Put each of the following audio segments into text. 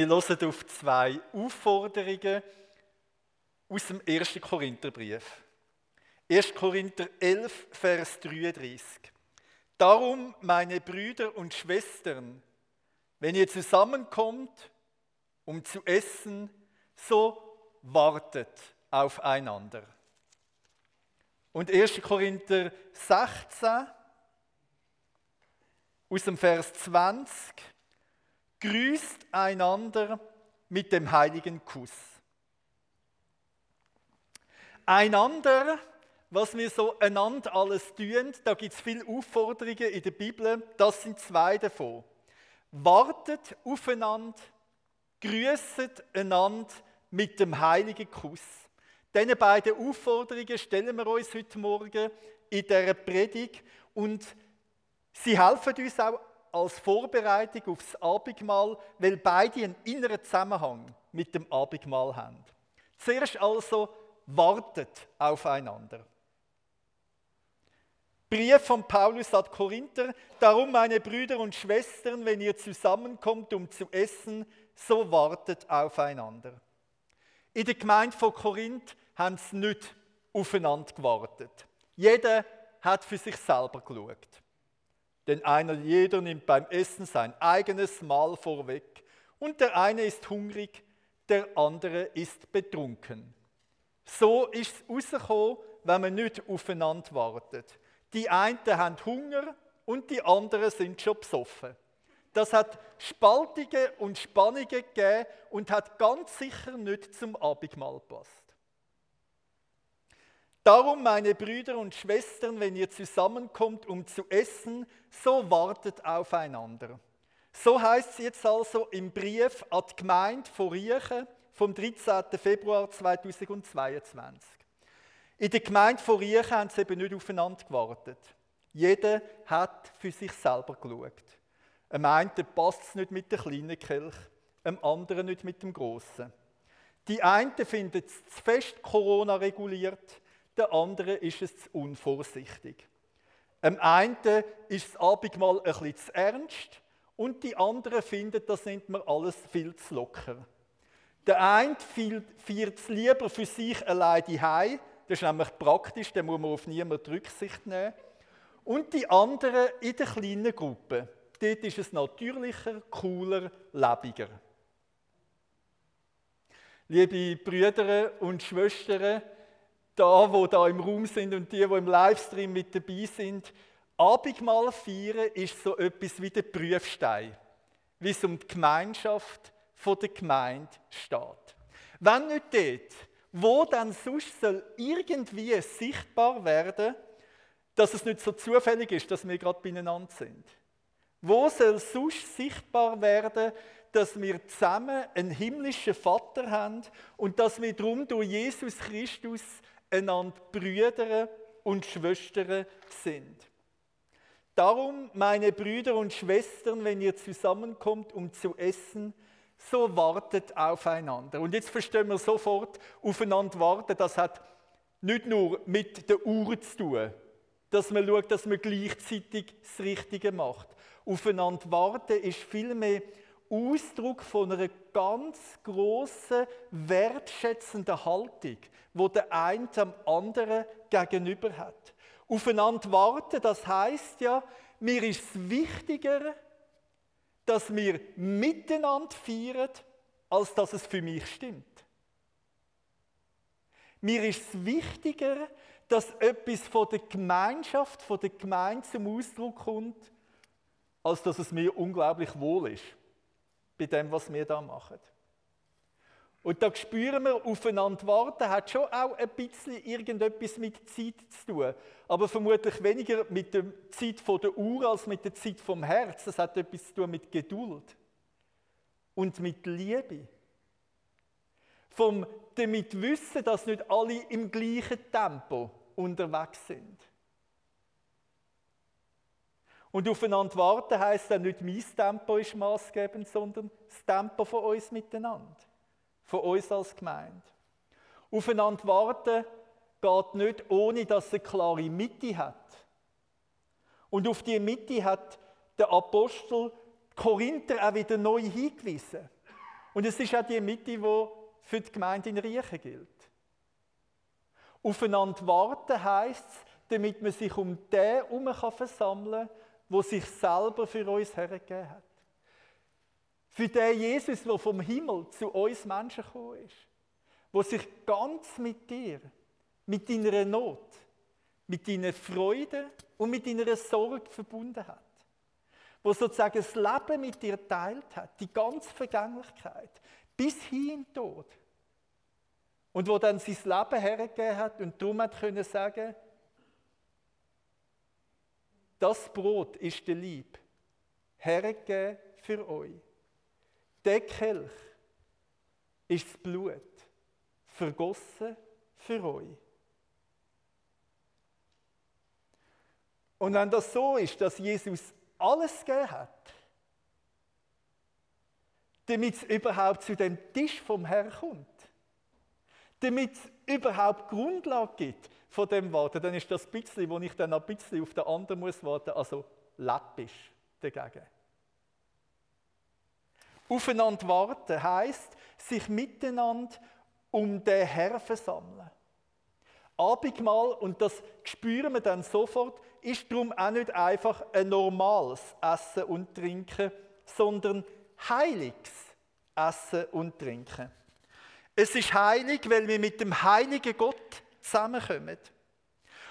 Wir hören auf zwei Aufforderungen aus dem 1. Korintherbrief. 1. Korinther 11, Vers 33. Darum, meine Brüder und Schwestern, wenn ihr zusammenkommt, um zu essen, so wartet aufeinander. Und 1. Korinther 16, aus dem Vers 20, grüßt einander mit dem heiligen Kuss. Einander, was wir so einander alles tun, da gibt es viele Aufforderungen in der Bibel, das sind zwei davon. Wartet aufeinander, grüßt einander mit dem heiligen Kuss. Diese beiden Aufforderungen stellen wir uns heute Morgen in dieser Predigt und sie helfen uns auch als Vorbereitung aufs Abendmahl, weil beide einen inneren Zusammenhang mit dem Abendmahl haben. Zuerst also wartet aufeinander. Brief von Paulus an Korinther, darum meine Brüder und Schwestern, wenn ihr zusammenkommt, um zu essen, so wartet aufeinander. In der Gemeinde von Korinth haben sie nicht aufeinander gewartet. Jeder hat für sich selber geschaut. Denn einer jeder nimmt beim Essen sein eigenes Mahl vorweg und der eine ist hungrig, der andere ist betrunken. So ist es rausgekommen, wenn man nicht aufeinander wartet. Die einen haben Hunger und die anderen sind schon besoffen. Das hat Spaltungen und Spannungen gegeben und hat ganz sicher nicht zum Abendmahl gepasst. Darum, meine Brüder und Schwestern, wenn ihr zusammenkommt, um zu essen, so wartet aufeinander. So heißt es jetzt also im Brief an die Gemeinde von Riechen vom 13. Februar 2022. In der Gemeinde von Riechen haben sie eben nicht aufeinander gewartet. Jeder hat für sich selber geschaut. Einem einen passt es nicht mit der kleinen Kelch, einem anderen nicht mit dem grossen. Die einen finden es zu fest Corona reguliert, der andere ist es zu unvorsichtig. Am einen ist das Abendmahl ein bisschen zu ernst und die anderen finden, das nimmt man alles viel zu locker. Der eine feiert es lieber für sich allein heim, das ist nämlich praktisch, da muss man auf niemanden Rücksicht nehmen. Und die anderen in der kleinen Gruppe, dort ist es natürlicher, cooler, lebiger. Liebe Brüder und Schwestern, da, wo da im Raum sind und die, wo im Livestream mit dabei sind, Abendmahl feiern ist so etwas wie der Prüfstein, wie es um die Gemeinschaft der Gemeinde steht. Wenn nicht dort, wo dann sonst soll irgendwie sichtbar werden, dass es nicht so zufällig ist, dass wir gerade beieinander sind. Wo soll sonst sichtbar werden, dass wir zusammen einen himmlischen Vater haben und dass wir darum durch Jesus Christus einander Brüder und Schwestern sind. Darum, meine Brüder und Schwestern, wenn ihr zusammenkommt, um zu essen, so wartet aufeinander. Und jetzt verstehen wir sofort, aufeinander warten, das hat nicht nur mit der Uhr zu tun, dass man schaut, dass man gleichzeitig das Richtige macht. Aufeinander warten ist vielmehr Ausdruck von einer ganz großen wertschätzenden Haltung, wo der eine am anderen gegenüber hat. Aufeinander warten, das heißt ja, mir ist es wichtiger, dass wir miteinander feiern, als dass es für mich stimmt. Mir ist es wichtiger, dass etwas von der Gemeinschaft, von der Gemeinde zum Ausdruck kommt, als dass es mir unglaublich wohl ist bei dem, was wir da machen. Und da spüren wir, aufeinander warten hat schon auch ein bisschen irgendetwas mit Zeit zu tun. Aber vermutlich weniger mit der Zeit der Uhr als mit der Zeit vom Herz. Das hat etwas zu tun mit Geduld und mit Liebe. Vom damit wissen, dass nicht alle im gleichen Tempo unterwegs sind. Und aufeinander warten heisst dann nicht, mein Tempo ist maßgebend, sondern das Tempo von uns miteinander von uns als Gemeinde. Aufeinander warten geht nicht, ohne dass es eine klare Mitte hat. Und auf die Mitte hat der Apostel Korinther auch wieder neu hingewiesen. Und es ist auch die Mitte, die für die Gemeinde in Riechen gilt. Aufeinander warten heisst es, damit man sich um den herum versammeln kann, der sich selber für uns hergegeben hat. Für den Jesus, der vom Himmel zu uns Menschen gekommen ist. Der sich ganz mit dir, mit deiner Not, mit deiner Freude und mit deiner Sorge verbunden hat. Der sozusagen das Leben mit dir teilt hat, die ganze Vergänglichkeit, bis hin in Tod. Und wo dann sein Leben hergegeben hat und darum hat können sagen, das Brot ist der Lieb, hergegeben für euch. Der Kelch ist das Blut, vergossen für euch. Und wenn das so ist, dass Jesus alles gegeben hat, damit es überhaupt zu dem Tisch vom Herrn kommt, damit es überhaupt Grundlage gibt von dem Warten, dann ist das bisschen, wo ich dann ein bisschen auf den anderen muss warten, also läppisch dagegen. Aufeinander warten heisst, sich miteinander um den Herrn versammeln. Abendmahl, und das spüren wir dann sofort, ist darum auch nicht einfach ein normales Essen und Trinken, sondern heiliges Essen und Trinken. Es ist heilig, weil wir mit dem heiligen Gott zusammenkommen.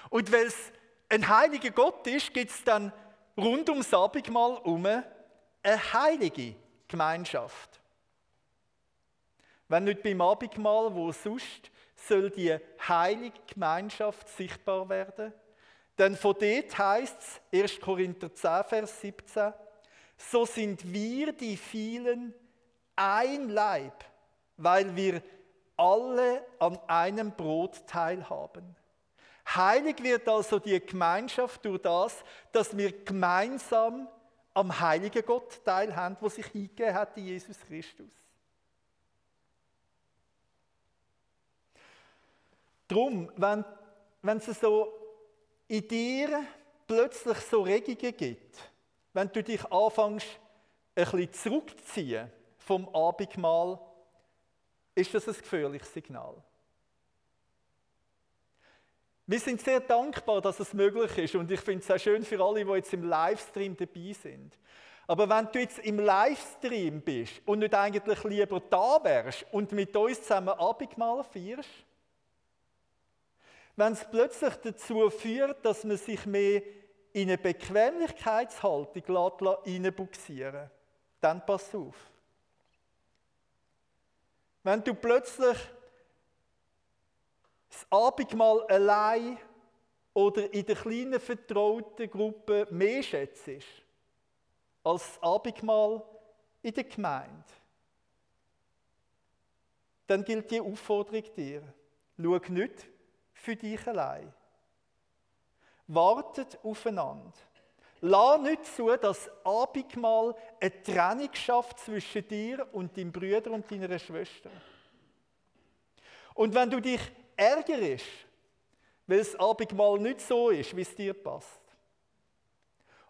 Und weil es ein heiliger Gott ist, gibt es dann rund ums Abendmahl herum eine heilige Gemeinschaft. Wenn nicht beim Abendmahl, wo sonst soll die heilige Gemeinschaft sichtbar werden. Denn von dort heißt es, 1. Korinther 10, Vers 17, so sind wir die vielen ein Leib, weil wir alle an einem Brot teilhaben. Heilig wird also die Gemeinschaft durch das, dass wir gemeinsam am heiligen Gott teilhaben, wo sich hingegeben hat in Jesus Christus. Drum, wenn, wenn es so in dir plötzlich so Regungen gibt, wenn du dich anfängst, ein bisschen zurückzuziehen vom Abendmahl, ist das ein gefährliches Signal. Wir sind sehr dankbar, dass es möglich ist und ich finde es sehr schön für alle, die jetzt im Livestream dabei sind. Aber wenn du jetzt im Livestream bist und nicht eigentlich lieber da wärst und mit uns zusammen Abendmahl feierst, wenn es plötzlich dazu führt, dass man sich mehr in eine Bequemlichkeitshaltung reinbuxieren dann pass auf. Wenn du plötzlich das Abendmahl allein oder in der kleinen vertrauten Gruppe mehr schätzt als das Abendmahl in der Gemeinde, dann gilt die Aufforderung dir. Schau nicht für dich allein. Wartet aufeinander. Lass nicht zu, dass Abendmahl eine Trennung schafft zwischen dir und deinem Bruder und deiner Schwester. Und wenn du dich ärgerst, weil das Abendmahl nicht so ist, wie es dir passt,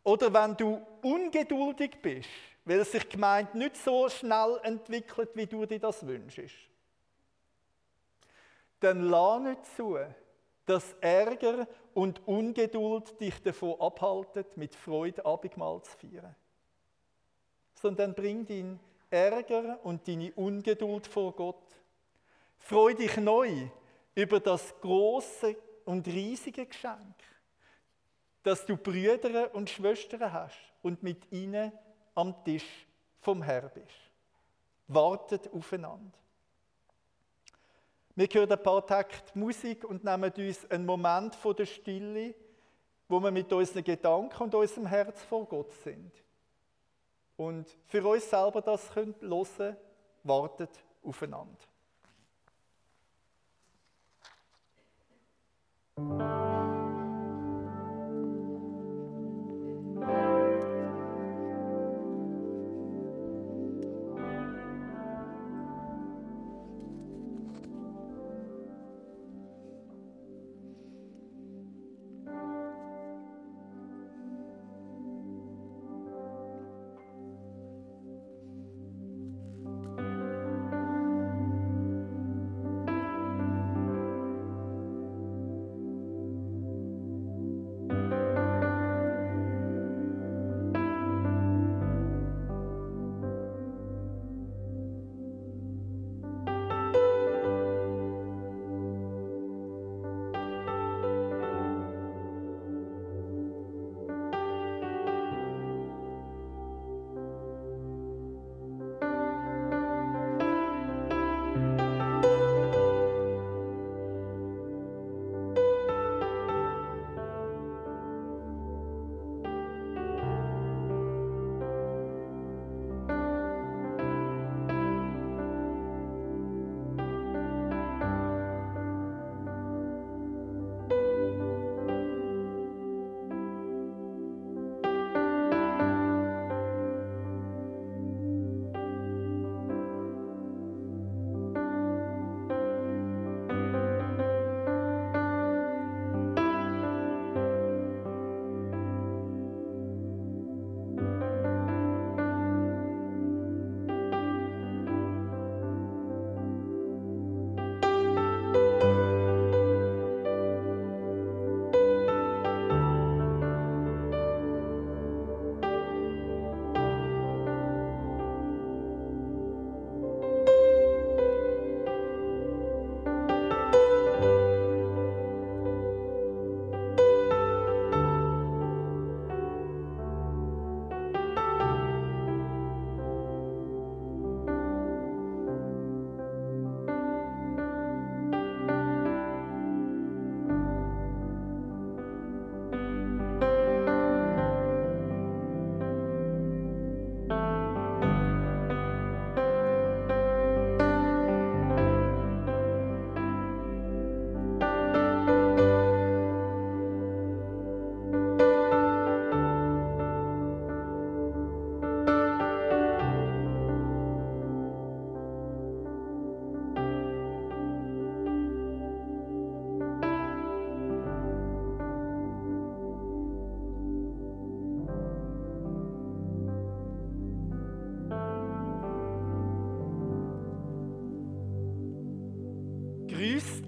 oder wenn du ungeduldig bist, weil sich die Gemeinde nicht so schnell entwickelt, wie du dir das wünschst, dann lass nicht zu, dass Ärger und Ungeduld dich davon abhalten, mit Freude Abendmahl zu feiern. Sondern bring deinen Ärger und deine Ungeduld vor Gott. Freu dich neu über das große und riesige Geschenk, dass du Brüder und Schwestern hast und mit ihnen am Tisch vom Herr bist. Wartet aufeinander. Wir hören ein paar Takte Musik und nehmen uns einen Moment von der Stille, wo wir mit unseren Gedanken und unserem Herz vor Gott sind. Und für uns selber das hören können, wartet aufeinander.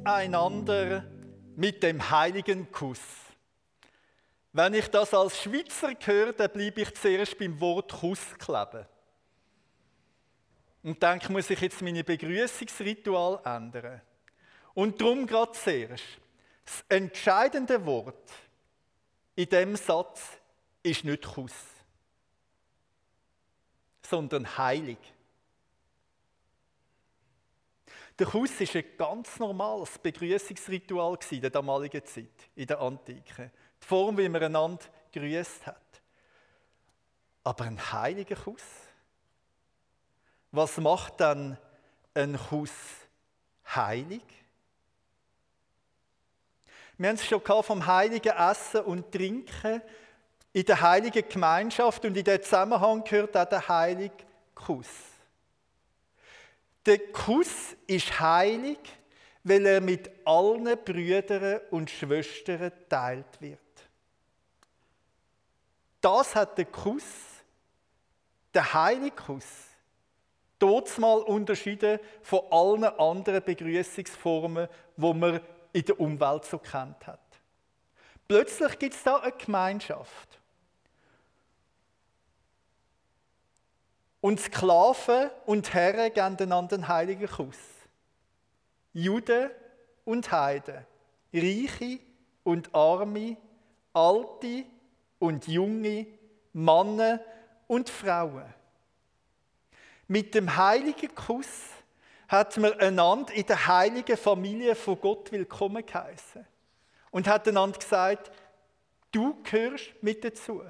Auseinander mit dem heiligen Kuss. Wenn ich das als Schweizer höre, dann bleibe ich zuerst beim Wort Kuss kleben. Und denke, muss ich jetzt meine Begrüßungsritual ändern. Und darum gerade zuerst. Das entscheidende Wort in dem Satz ist nicht Kuss, sondern heilig. Der Kuss war ein ganz normales Begrüßungsritual in der damaligen Zeit, in der Antike. Die Form, wie man einander grüßt hat. Aber ein heiliger Kuss? Was macht dann ein Kuss heilig? Wir haben es schon vom heiligen Essen und Trinken in der heiligen Gemeinschaft und in diesem Zusammenhang gehört auch der heilige Kuss. Der Kuss ist heilig, weil er mit allen Brüdern und Schwestern teilt wird. Das hat der Kuss, der heilige Kuss, mal unterschieden von allen anderen Begrüßungsformen, wo man in der Umwelt so kennt hat. Plötzlich gibt es da eine Gemeinschaft. Und Sklaven und Herren geben einander einen heiligen Kuss. Juden und Heiden, Reiche und Arme, Alte und Junge, Männer und Frauen. Mit dem heiligen Kuss hat man einander in der heiligen Familie von Gott willkommen geheißen und hat einander gesagt, du gehörst mit dazu.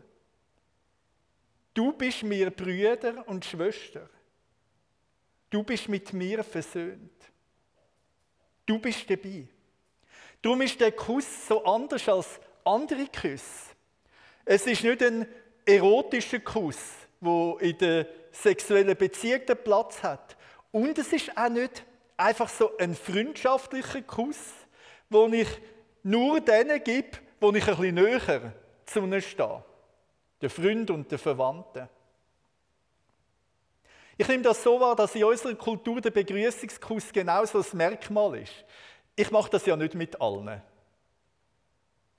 Du bist mir Brüder und Schwester. Du bist mit mir versöhnt. Du bist dabei. Darum ist der Kuss so anders als andere Küsse. Es ist nicht ein erotischer Kuss, wo in der sexuellen Beziehung den Platz hat. Und es ist auch nicht einfach so ein freundschaftlicher Kuss, wo ich nur denen gebe, wo ich ein bisschen näher zu ihnen stehe der Freund und der Verwandten. Ich nehme das so wahr, dass in unserer Kultur der Begrüßungskuss genauso das Merkmal ist. Ich mache das ja nicht mit allen.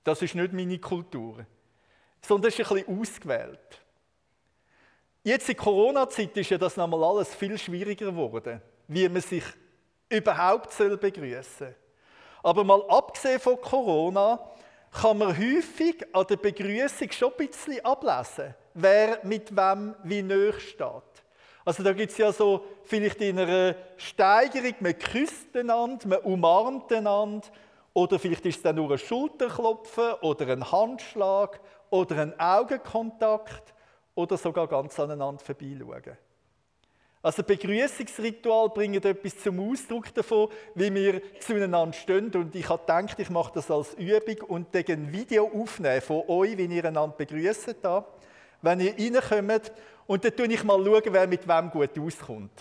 Das ist nicht meine Kultur. Sondern ist ein bisschen ausgewählt. Jetzt in Corona-Zeit ist ja das nochmal alles viel schwieriger geworden, wie man sich überhaupt begrüßen soll. Aber mal abgesehen von Corona kann man häufig an der Begrüßung schon ein bisschen ablesen, wer mit wem wie näher steht. Also da gibt es ja so vielleicht in einer Steigerung, man küsst einander, man umarmt einander, oder vielleicht ist es dann nur ein Schulterklopfen oder ein Handschlag oder ein Augenkontakt oder sogar ganz aneinander vorbeischauen. Also Begrüßungsritual bringen etwas zum Ausdruck davon, wie wir zueinander stehen. Und ich habe gedacht, ich mache das als Übung und ein Video aufnehmen von euch, wie ihr einander begrüßt da, wenn ihr reinkommt. Und dann schaue ich mal, schauen, wer mit wem gut auskommt.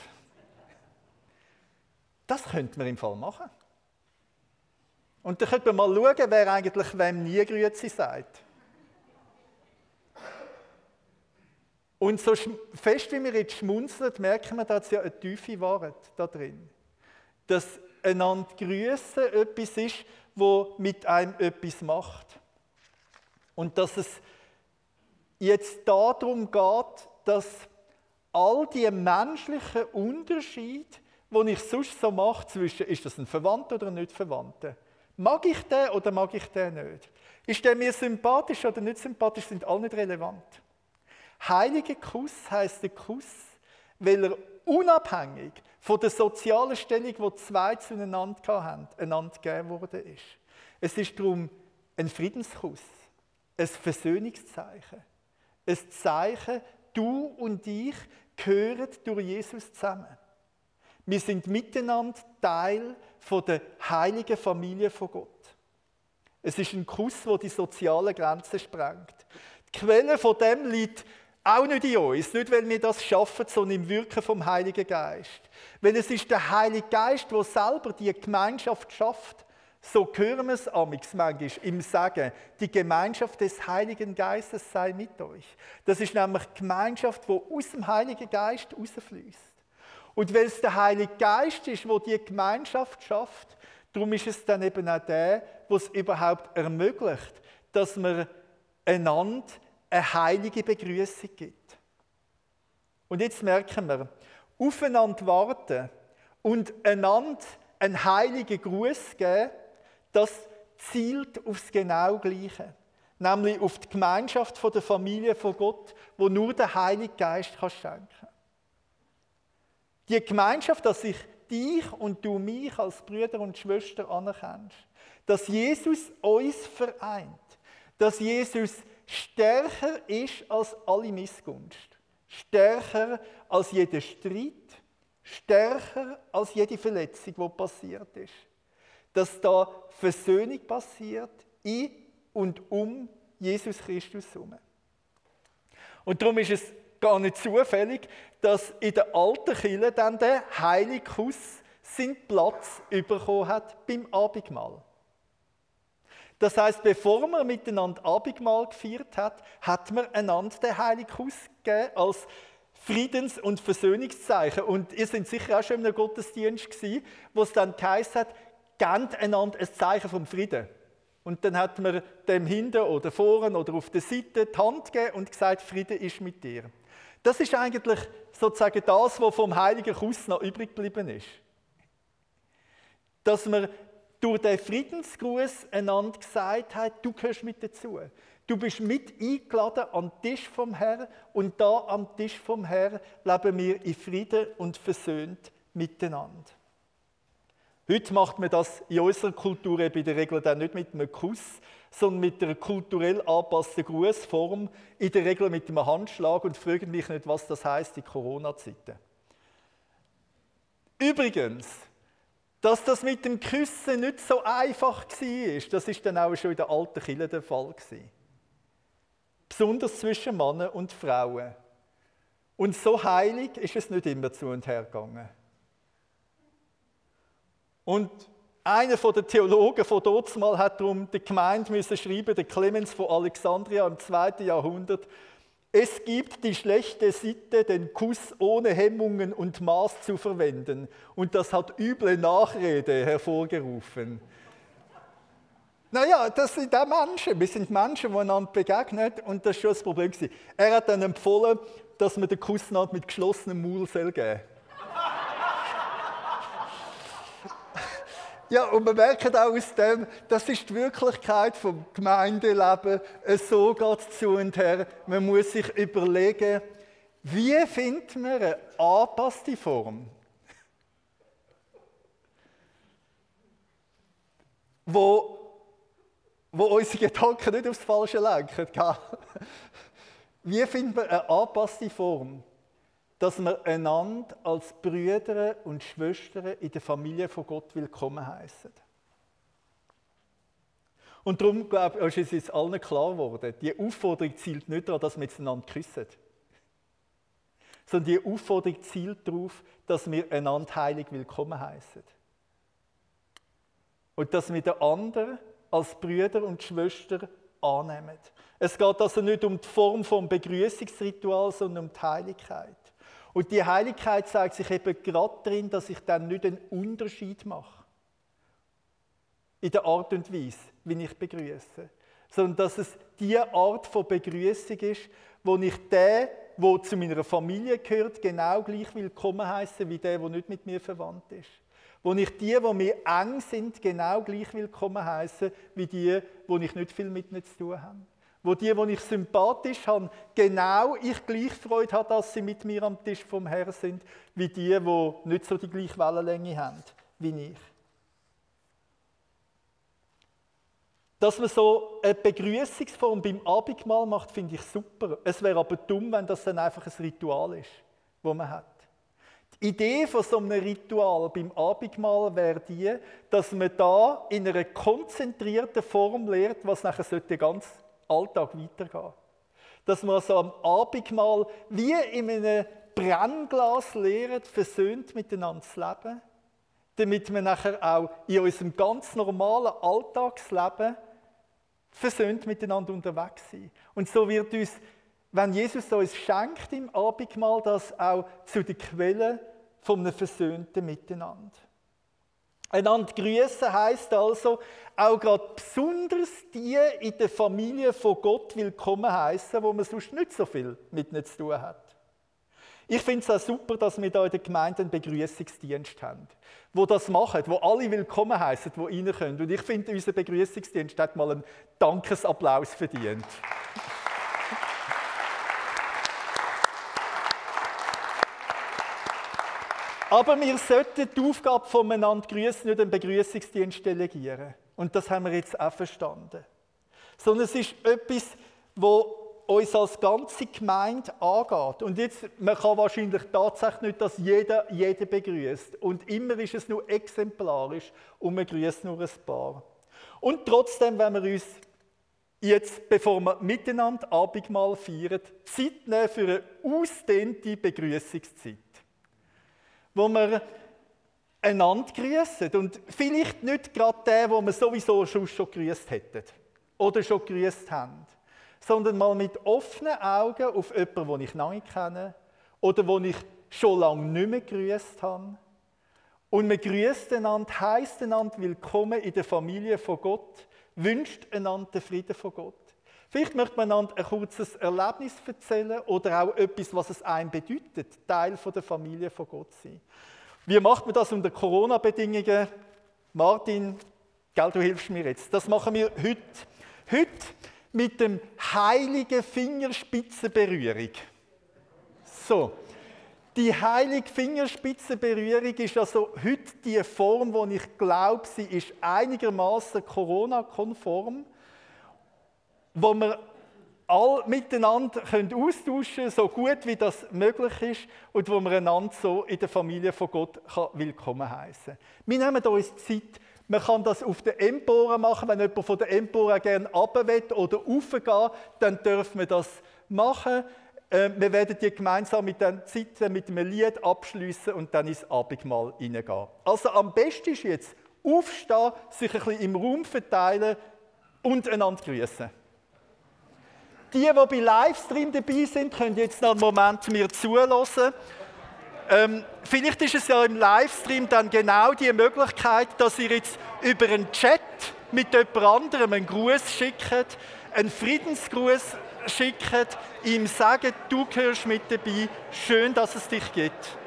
Das könnte man im Fall machen. Und dann könnte man mal schauen, wer eigentlich wem nie Grüezi sagt. Und so fest wie wir jetzt schmunzeln, merken wir, dass ja eine tiefe Wahrheit da drin. Dass einander grüßen etwas ist, wo mit einem etwas macht. Und dass es jetzt darum geht, dass all die menschlichen Unterschiede, die ich sonst so mache, zwischen ist das ein Verwandter oder nicht Verwandter, mag ich den oder mag ich den nicht? Ist der mir sympathisch oder nicht sympathisch, sind alle nicht relevant. Heiliger Kuss heißt der Kuss, weil er unabhängig von der sozialen Stellung, die zwei zueinander haben, einander gegeben worden ist. Es ist darum ein Friedenskuss, ein Versöhnungszeichen, ein Zeichen, du und ich gehören durch Jesus zusammen. Wir sind miteinander Teil von der heiligen Familie von Gott. Es ist ein Kuss, der die sozialen Grenzen sprengt. Die Quelle von dem liegt auch nicht in uns, nicht weil wir das schaffen, sondern im Wirken vom Heiligen Geist. Weil es ist der Heilige Geist, der selber die Gemeinschaft schafft. So hören wir es amix manchmal im Sagen, die Gemeinschaft des Heiligen Geistes sei mit euch. Das ist nämlich die Gemeinschaft, die aus dem Heiligen Geist rausfließt. Und weil es der Heilige Geist ist, wo die Gemeinschaft schafft, Darum ist es dann eben auch der, was überhaupt ermöglicht, dass man einander eine heilige Begrüßung gibt. Und jetzt merken wir, aufeinander warten und einander einen heiligen Gruß geben, das zielt aufs genau Gleiche. Nämlich auf die Gemeinschaft der Familie von Gott, wo nur der Heilige Geist kann schenken. Die Gemeinschaft, dass ich dich und du mich als Brüder und Schwester anerkennst. Dass Jesus uns vereint. Dass Jesus stärker ist als alle Missgunst. Stärker als jeder Streit. Stärker als jede Verletzung, die passiert ist. Dass da Versöhnung passiert in und um Jesus Christus herum. Und darum ist es gar nicht zufällig, dass in der alten Kirche dann der heilige Kuss seinen Platz bekommen hat beim Abendmahl. Das heißt, bevor man miteinander Abendmahl gefeiert hat, hat man einander den heiligen Kuss gegeben als Friedens- und Versöhnungszeichen. Und ihr seid sicher auch schon in einem Gottesdienst gewesen, wo es dann geheißen hat, gebt einander ein Zeichen vom Frieden. Und dann hat man dem hinten oder vorne oder auf der Seite die Hand gegeben und gesagt, Friede ist mit dir. Das ist eigentlich sozusagen das, was vom heiligen Kuss noch übrig geblieben ist. Dass man durch den Friedensgruß einander gesagt hat, du gehörst mit dazu. Du bist mit eingeladen am Tisch vom Herrn und da am Tisch vom Herrn leben wir in Frieden und versöhnt miteinander. Heute macht man das in unserer Kultur eben in der Regel dann nicht mit einem Kuss, sondern mit einer kulturell angepassten Grußform, in der Regel mit einem Handschlag und fragen mich nicht, was das heißt in Corona-Zeiten. Übrigens, dass das mit dem Küssen nicht so einfach war, das ist dann auch schon in der alten Kirche der Fall. Besonders zwischen Männern und Frauen. Und so heilig ist es nicht immer zu und her gegangen. Und einer der Theologen von dort mal hat darum die Gemeinde müssen schreiben, der Clemens von Alexandria im zweiten Jahrhundert. Es gibt die schlechte Sitte, den Kuss ohne Hemmungen und Maß zu verwenden. Und das hat üble Nachrede hervorgerufen. Naja, das sind auch Menschen. Wir sind Menschen, die einander begegnen. Und das war schon das Problem. Er hat dann empfohlen, dass man den Kuss mit geschlossenem Maul geben soll. Ja, und man merkt auch aus dem, das ist die Wirklichkeit vom Gemeindeleben. So geht es zu und her. Man muss sich überlegen, wie findet man eine angepasste Form, wo, wo unsere Gedanken nicht aufs Falsche lenken. Wie findet man eine angepasste Form? Dass wir einander als Brüder und Schwestern in der Familie von Gott willkommen heißen. Und darum, glaube ich, ist es allen klar geworden, die Aufforderung zielt nicht daran, dass wir miteinander küssen. Sondern die Aufforderung zielt darauf, dass wir einander heilig willkommen heißen. Und dass wir den anderen als Brüder und Schwestern annehmen. Es geht also nicht um die Form vom Begrüßungsritual, sondern um die Heiligkeit. Und die Heiligkeit zeigt sich eben gerade darin, dass ich dann nicht einen Unterschied mache. In der Art und Weise, wie ich begrüße. Sondern dass es die Art von Begrüßung ist, wo ich den, der zu meiner Familie gehört, genau gleich willkommen heiße wie der, der nicht mit mir verwandt ist. Wo ich die, die mir eng sind, genau gleich willkommen heiße wie die, die ich nicht viel mit ihnen zu tun habe wo die, die ich sympathisch habe, genau ich gleich Freude habe, dass sie mit mir am Tisch vom Herrn sind, wie die, die nicht so die gleiche Wellenlänge haben wie ich. Dass man so eine Begrüßungsform beim Abendmahl macht, finde ich super. Es wäre aber dumm, wenn das dann einfach ein Ritual ist, wo man hat. Die Idee von so einem Ritual beim Abendmahl wäre die, dass man da in einer konzentrierten Form lehrt, was nachher sollte ganz Alltag weitergehen. Dass wir so am Abendmahl wie in einem Brennglas lernen, versöhnt miteinander zu leben, damit wir nachher auch in unserem ganz normalen Alltagsleben versöhnt miteinander unterwegs sind. Und so wird uns, wenn Jesus uns schenkt im Abendmahl, das auch zu der Quelle einem versöhnten Miteinander. Einander grüßen heißt also auch gerade besonders die in der Familie von Gott willkommen heißen, wo man sonst nicht so viel mit ihnen zu tun hat. Ich finde es auch super, dass wir hier in der Gemeinde einen Begrüßungsdienst haben, wo das machen, wo alle willkommen heißen, die rein können. Und ich finde, unser Begrüßungsdienst hat mal einen Dankesapplaus verdient. Aber wir sollten die Aufgabe voneinander grüßen nicht den Begrüßungsdienst delegieren. Und das haben wir jetzt auch verstanden. Sondern es ist etwas, wo uns als ganze Gemeinde angeht. Und jetzt, man kann wahrscheinlich tatsächlich nicht, dass jeder jeden begrüßt. Und immer ist es nur exemplarisch und man grüßt nur ein paar. Und trotzdem, wenn wir uns jetzt, bevor wir miteinander Abendmahl feiern, Zeit nehmen für eine ausdehnte Begrüßungszeit wo wir einander grüßen. Und vielleicht nicht gerade den, wo wir sowieso schon, grüßt hätten oder schon grüßt haben, sondern mal mit offenen Augen auf jemanden, den ich lange kenne oder den ich schon lange nicht mehr grüßt habe. Und man grüßt einander, heisst einander willkommen in der Familie von Gott, wünscht einander den Frieden von Gott. Vielleicht möchte man einander ein kurzes Erlebnis erzählen oder auch etwas, was es einem bedeutet, Teil der Familie von Gott sein. Wie macht man das unter Corona-Bedingungen? Martin, gell, du hilfst mir jetzt. Das machen wir heute. Heute mit dem heiligen Fingerspitzenberührung. So. Die heilige Fingerspitzenberührung ist also heute die Form, wo ich glaube, sie ist einigermaßen Corona-konform wo wir all miteinander können austauschen so gut wie das möglich ist und wo wir einander so in der Familie von Gott willkommen heißen. Wir nehmen uns Zeit. Man kann das auf der Empore machen, wenn jemand von der Empore gerne runter oder raufgehen, dann dürfen wir das machen. Äh, wir werden die gemeinsam mit der Zeit mit einem Lied abschließen und dann ins Abendmahl hineingehen. Also am besten ist jetzt aufstehen, sich ein bisschen im Raum verteilen und einander grüßen. Die, die bei Livestream dabei sind, können jetzt noch einen Moment mir zulassen. Ähm, vielleicht ist es ja im Livestream dann genau die Möglichkeit, dass ihr jetzt über einen Chat mit jemand anderem einen Gruß schickt, einen Friedensgruß schickt, ihm sagt, du gehörst mit dabei, schön, dass es dich gibt.